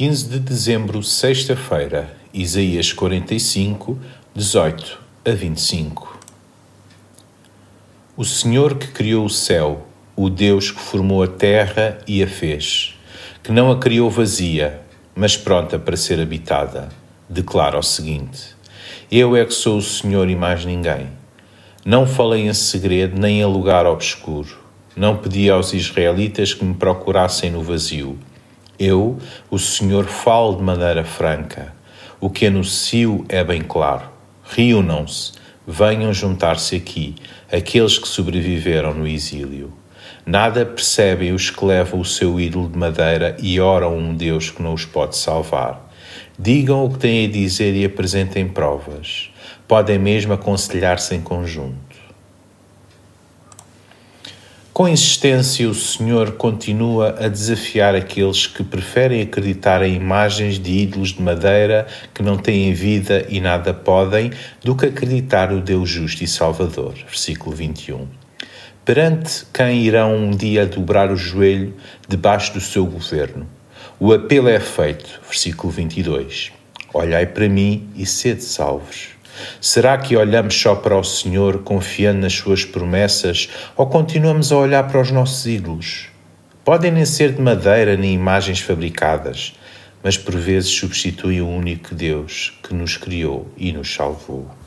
15 de dezembro, sexta-feira, Isaías 45, 18 a 25. O Senhor que criou o céu, o Deus que formou a terra e a fez, que não a criou vazia, mas pronta para ser habitada, declara o seguinte: Eu é que sou o Senhor e mais ninguém. Não falei em segredo nem em lugar obscuro. Não pedi aos israelitas que me procurassem no vazio eu, o Senhor, falo de maneira franca. O que anuncio é bem claro. Reúnam-se, venham juntar-se aqui, aqueles que sobreviveram no exílio. Nada percebem os que levam o seu ídolo de madeira e oram um Deus que não os pode salvar. Digam o que têm a dizer e apresentem provas. Podem mesmo aconselhar-se em conjunto. Com insistência, o Senhor continua a desafiar aqueles que preferem acreditar em imagens de ídolos de madeira que não têm vida e nada podem, do que acreditar no Deus justo e Salvador. Versículo 21. Perante quem irão um dia dobrar o joelho debaixo do seu governo. O apelo é feito. Versículo 22. Olhai para mim e sede salvos. Será que olhamos só para o Senhor confiando nas suas promessas ou continuamos a olhar para os nossos ídolos? Podem nem ser de madeira nem imagens fabricadas, mas por vezes substituem o único Deus que nos criou e nos salvou.